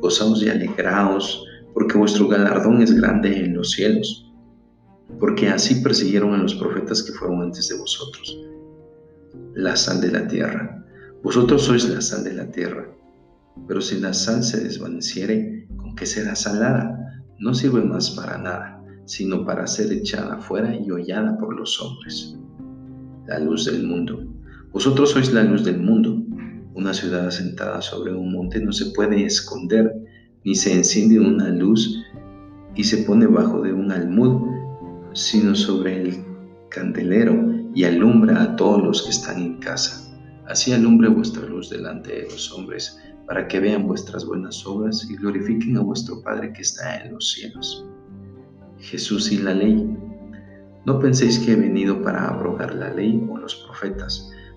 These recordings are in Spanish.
Gozaos y alegraos, porque vuestro galardón es grande en los cielos, porque así persiguieron a los profetas que fueron antes de vosotros. La sal de la tierra. Vosotros sois la sal de la tierra, pero si la sal se desvaneciere, ¿con qué será salada? No sirve más para nada, sino para ser echada fuera y hollada por los hombres. La luz del mundo. Vosotros sois la luz del mundo. Una ciudad asentada sobre un monte no se puede esconder, ni se enciende una luz y se pone bajo de un almud, sino sobre el candelero y alumbra a todos los que están en casa. Así alumbre vuestra luz delante de los hombres, para que vean vuestras buenas obras y glorifiquen a vuestro Padre que está en los cielos. Jesús y la ley. No penséis que he venido para abrogar la ley o los profetas.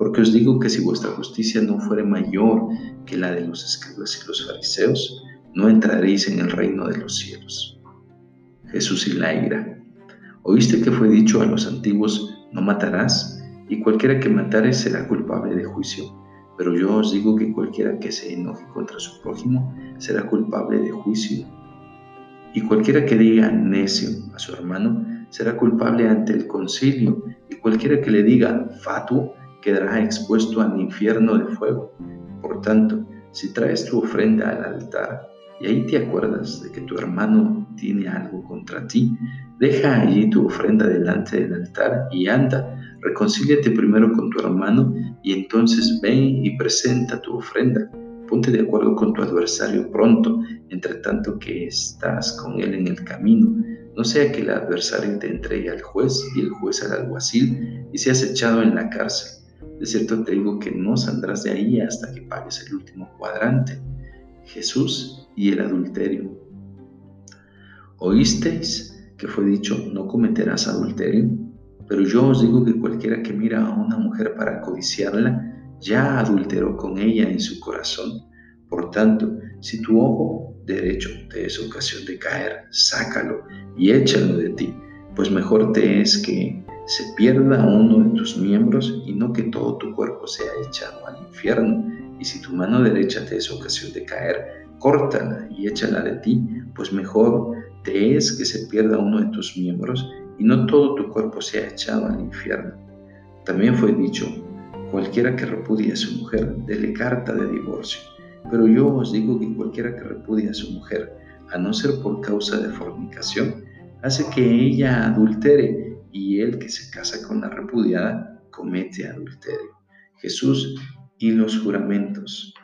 Porque os digo que si vuestra justicia no fuere mayor que la de los escribas y los fariseos, no entraréis en el reino de los cielos. Jesús y la ira. Oíste que fue dicho a los antiguos, no matarás, y cualquiera que matare será culpable de juicio. Pero yo os digo que cualquiera que se enoje contra su prójimo será culpable de juicio. Y cualquiera que diga necio a su hermano será culpable ante el concilio, y cualquiera que le diga fatuo quedará expuesto al infierno de fuego. Por tanto, si traes tu ofrenda al altar y ahí te acuerdas de que tu hermano tiene algo contra ti, deja allí tu ofrenda delante del altar y anda, reconcíliate primero con tu hermano y entonces ven y presenta tu ofrenda. Ponte de acuerdo con tu adversario pronto, entre tanto que estás con él en el camino. No sea que el adversario te entregue al juez y el juez al alguacil y seas echado en la cárcel de cierto te digo que no saldrás de ahí hasta que pagues el último cuadrante. Jesús y el adulterio. ¿Oísteis que fue dicho, no cometerás adulterio? Pero yo os digo que cualquiera que mira a una mujer para codiciarla, ya adulteró con ella en su corazón. Por tanto, si tu ojo derecho te es ocasión de caer, sácalo y échalo de ti, pues mejor te es que se pierda uno de tus miembros y no que todo tu cuerpo sea echado al infierno. Y si tu mano derecha te es ocasión de caer, córtala y échala de ti, pues mejor te es que se pierda uno de tus miembros y no todo tu cuerpo sea echado al infierno. También fue dicho, cualquiera que repudie a su mujer, dele carta de divorcio. Pero yo os digo que cualquiera que repudie a su mujer, a no ser por causa de fornicación, hace que ella adultere y el que se casa con la repudiada comete adulterio. Jesús y los juramentos.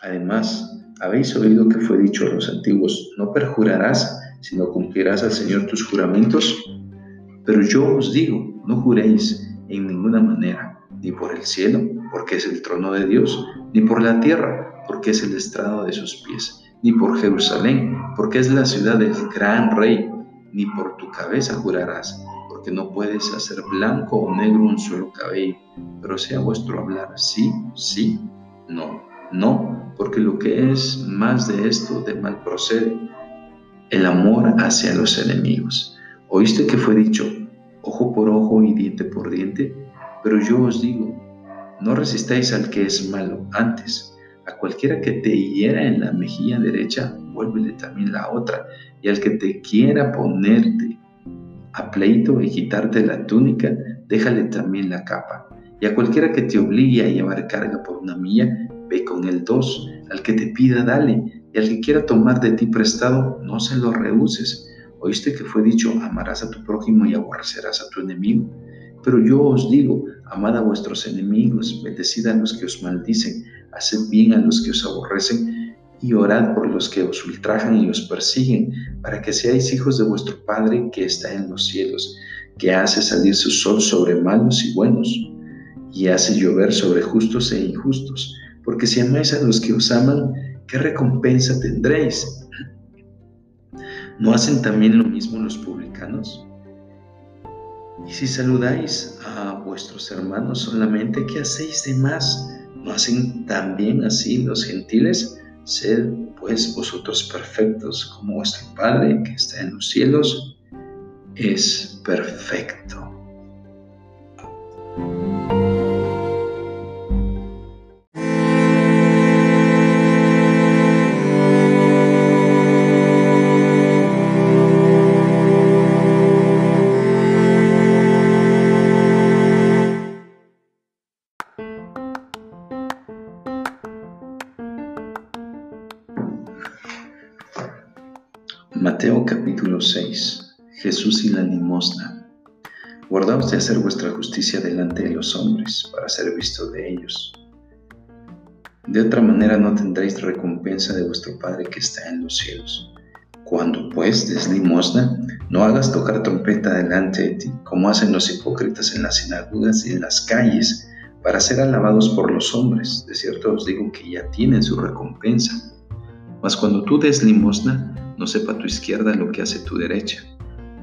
Además, habéis oído que fue dicho a los antiguos, no perjurarás, sino cumplirás al Señor tus juramentos. Pero yo os digo, no juréis en ninguna manera, ni por el cielo, porque es el trono de Dios, ni por la tierra, porque es el estrado de sus pies, ni por Jerusalén, porque es la ciudad del gran rey, ni por tu cabeza jurarás porque no puedes hacer blanco o negro un solo cabello, pero sea vuestro hablar sí, sí, no, no, porque lo que es más de esto de mal procede. el amor hacia los enemigos. ¿Oíste que fue dicho, ojo por ojo y diente por diente? Pero yo os digo, no resistáis al que es malo, antes, a cualquiera que te hiera en la mejilla derecha, vuélvele también la otra, y al que te quiera ponerte a pleito y quitarte la túnica, déjale también la capa. Y a cualquiera que te obligue a llevar carga por una milla, ve con el dos. Al que te pida, dale. Y al que quiera tomar de ti prestado, no se lo rehuses. Oíste que fue dicho, amarás a tu prójimo y aborrecerás a tu enemigo. Pero yo os digo, amad a vuestros enemigos, bendecid a los que os maldicen, haced bien a los que os aborrecen y orad por los que os ultrajan y os persiguen, para que seáis hijos de vuestro Padre que está en los cielos, que hace salir su sol sobre malos y buenos, y hace llover sobre justos e injustos. Porque si amáis a los que os aman, ¿qué recompensa tendréis? ¿No hacen también lo mismo los publicanos? Y si saludáis a vuestros hermanos solamente, ¿qué hacéis de más? ¿No hacen también así los gentiles? Sed pues vosotros perfectos como vuestro Padre que está en los cielos es perfecto. Guardaos de hacer vuestra justicia delante de los hombres, para ser visto de ellos. De otra manera no tendréis recompensa de vuestro Padre que está en los cielos. Cuando pues des limosna, no hagas tocar trompeta delante de ti, como hacen los hipócritas en las sinagogas y en las calles, para ser alabados por los hombres. De cierto os digo que ya tienen su recompensa. Mas cuando tú des limosna, no sepa tu izquierda lo que hace tu derecha,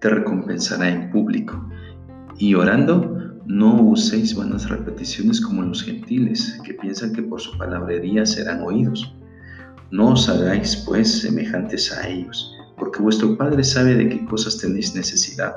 te recompensará en público. Y orando, no uséis vanas repeticiones como los gentiles, que piensan que por su palabrería serán oídos. No os hagáis, pues, semejantes a ellos, porque vuestro Padre sabe de qué cosas tenéis necesidad,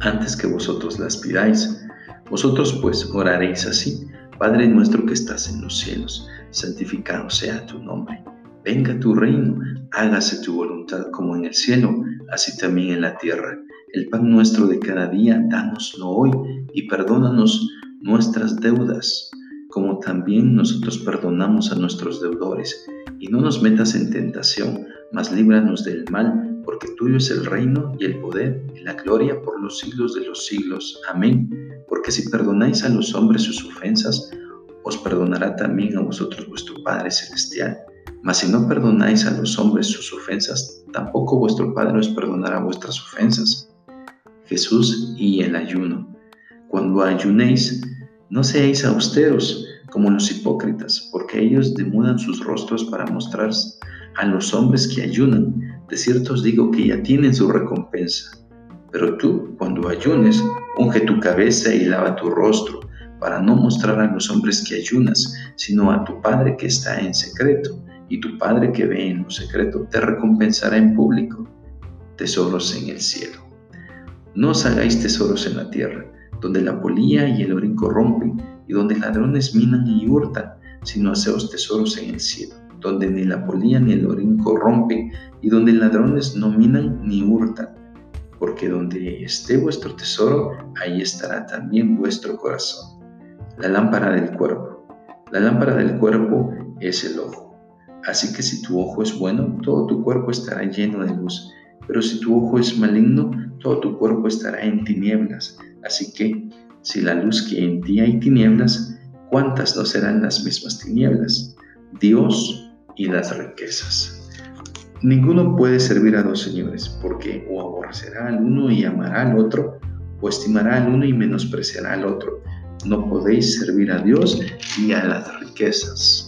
antes que vosotros las pidáis. Vosotros, pues, oraréis así. Padre nuestro que estás en los cielos, santificado sea tu nombre. Venga tu reino, hágase tu voluntad como en el cielo, así también en la tierra. El pan nuestro de cada día, dánoslo hoy y perdónanos nuestras deudas, como también nosotros perdonamos a nuestros deudores. Y no nos metas en tentación, mas líbranos del mal, porque tuyo es el reino y el poder y la gloria por los siglos de los siglos. Amén porque si perdonáis a los hombres sus ofensas, os perdonará también a vosotros vuestro Padre Celestial. Mas si no perdonáis a los hombres sus ofensas, tampoco vuestro Padre os perdonará vuestras ofensas. Jesús y el ayuno. Cuando ayunéis, no seáis austeros como los hipócritas, porque ellos demudan sus rostros para mostrar a los hombres que ayunan. De cierto os digo que ya tienen su recompensa. Pero tú, cuando ayunes, unge tu cabeza y lava tu rostro, para no mostrar a los hombres que ayunas, sino a tu Padre que está en secreto, y tu Padre que ve en lo secreto te recompensará en público. Tesoros en el cielo. No os hagáis tesoros en la tierra, donde la polilla y el orín corrompen, y donde ladrones minan y hurtan, sino haceos tesoros en el cielo, donde ni la polilla ni el orín corrompen, y donde ladrones no minan ni hurtan porque donde esté vuestro tesoro, ahí estará también vuestro corazón. La lámpara del cuerpo. La lámpara del cuerpo es el ojo. Así que si tu ojo es bueno, todo tu cuerpo estará lleno de luz. Pero si tu ojo es maligno, todo tu cuerpo estará en tinieblas. Así que, si la luz que en ti hay tinieblas, ¿cuántas no serán las mismas tinieblas? Dios y las riquezas. Ninguno puede servir a dos señores, porque o aborrecerá al uno y amará al otro, o estimará al uno y menospreciará al otro. No podéis servir a Dios y a las riquezas,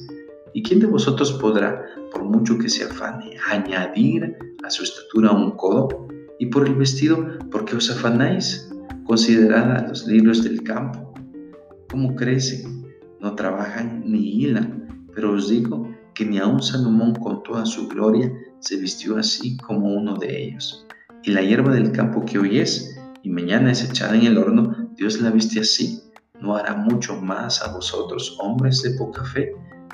¿Y quién de vosotros podrá, por mucho que se afane, añadir a su estatura un codo? Y por el vestido, ¿por qué os afanáis? Considerad a los libros del campo, cómo crecen, no trabajan ni hilan, pero os digo que ni aun Salomón con toda su gloria se vistió así como uno de ellos. Y la hierba del campo que hoy es y mañana es echada en el horno, Dios la viste así. ¿No hará mucho más a vosotros, hombres de poca fe?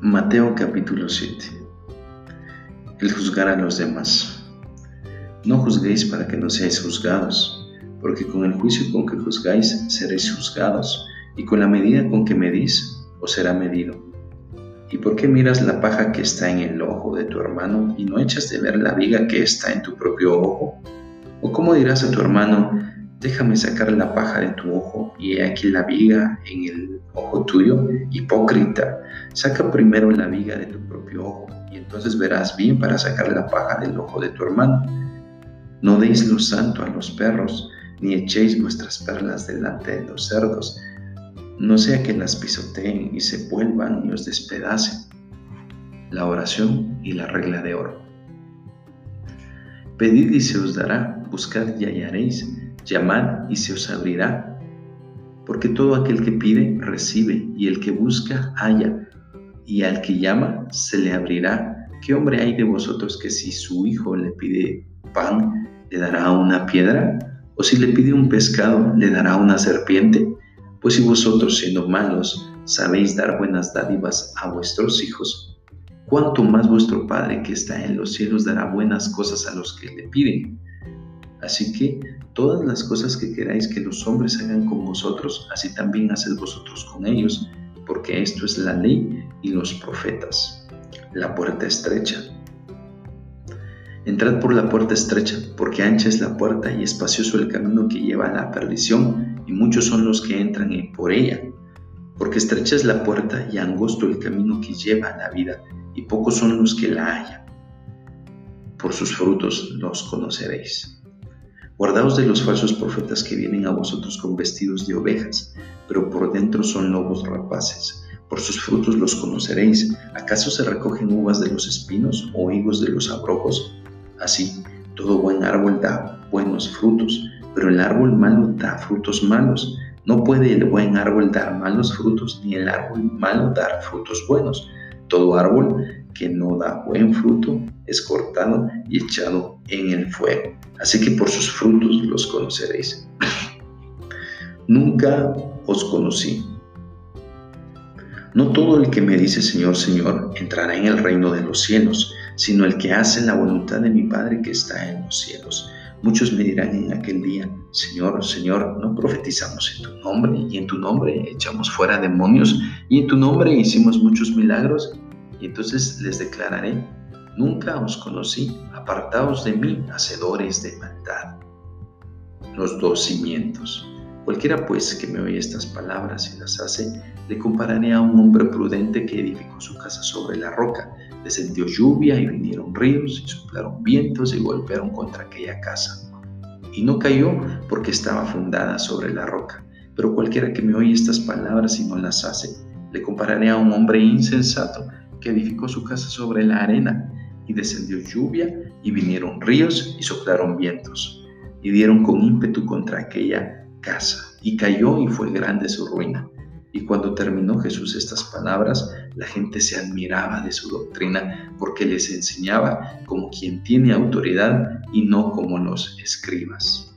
Mateo capítulo 7. El juzgar a los demás. No juzguéis para que no seáis juzgados, porque con el juicio con que juzgáis seréis juzgados, y con la medida con que medís os será medido. ¿Y por qué miras la paja que está en el ojo de tu hermano y no echas de ver la viga que está en tu propio ojo? ¿O cómo dirás a tu hermano, déjame sacar la paja de tu ojo y he aquí la viga en el ojo tuyo, hipócrita, saca primero la viga de tu propio ojo y entonces verás bien para sacar la paja del ojo de tu hermano. No deis lo santo a los perros, ni echéis vuestras perlas delante de los cerdos, no sea que las pisoteen y se vuelvan y os despedacen. La oración y la regla de oro. Pedid y se os dará, buscad y hallaréis, llamad y se os abrirá porque todo aquel que pide, recibe, y el que busca, halla, y al que llama, se le abrirá. ¿Qué hombre hay de vosotros que si su hijo le pide pan, le dará una piedra? ¿O si le pide un pescado, le dará una serpiente? Pues si vosotros, siendo malos, sabéis dar buenas dádivas a vuestros hijos, cuánto más vuestro Padre que está en los cielos dará buenas cosas a los que le piden. Así que todas las cosas que queráis que los hombres hagan con vosotros, así también haced vosotros con ellos, porque esto es la ley y los profetas. La puerta estrecha. Entrad por la puerta estrecha, porque ancha es la puerta y espacioso el camino que lleva a la perdición, y muchos son los que entran por ella. Porque estrecha es la puerta y angosto el camino que lleva a la vida, y pocos son los que la hallan. Por sus frutos los conoceréis. Guardaos de los falsos profetas que vienen a vosotros con vestidos de ovejas, pero por dentro son lobos rapaces. Por sus frutos los conoceréis. ¿Acaso se recogen uvas de los espinos o higos de los abrojos? Así, todo buen árbol da buenos frutos, pero el árbol malo da frutos malos. No puede el buen árbol dar malos frutos, ni el árbol malo dar frutos buenos. Todo árbol que no da buen fruto es cortado y echado en el fuego. Así que por sus frutos los conoceréis. Nunca os conocí. No todo el que me dice Señor, Señor entrará en el reino de los cielos, sino el que hace la voluntad de mi Padre que está en los cielos. Muchos me dirán en aquel día, Señor, Señor, no profetizamos en tu nombre, y en tu nombre echamos fuera demonios, y en tu nombre hicimos muchos milagros. Y entonces les declararé, nunca os conocí, apartaos de mí, hacedores de maldad. Los dos cimientos. Cualquiera pues que me oye estas palabras y las hace, le compararé a un hombre prudente que edificó su casa sobre la roca. descendió lluvia y vinieron ríos y soplaron vientos y golpearon contra aquella casa. Y no cayó porque estaba fundada sobre la roca. Pero cualquiera que me oye estas palabras y no las hace, le compararé a un hombre insensato que edificó su casa sobre la arena y descendió lluvia y vinieron ríos y soplaron vientos y dieron con ímpetu contra aquella casa y cayó y fue grande su ruina. Y cuando terminó Jesús estas palabras, la gente se admiraba de su doctrina porque les enseñaba como quien tiene autoridad y no como los escribas.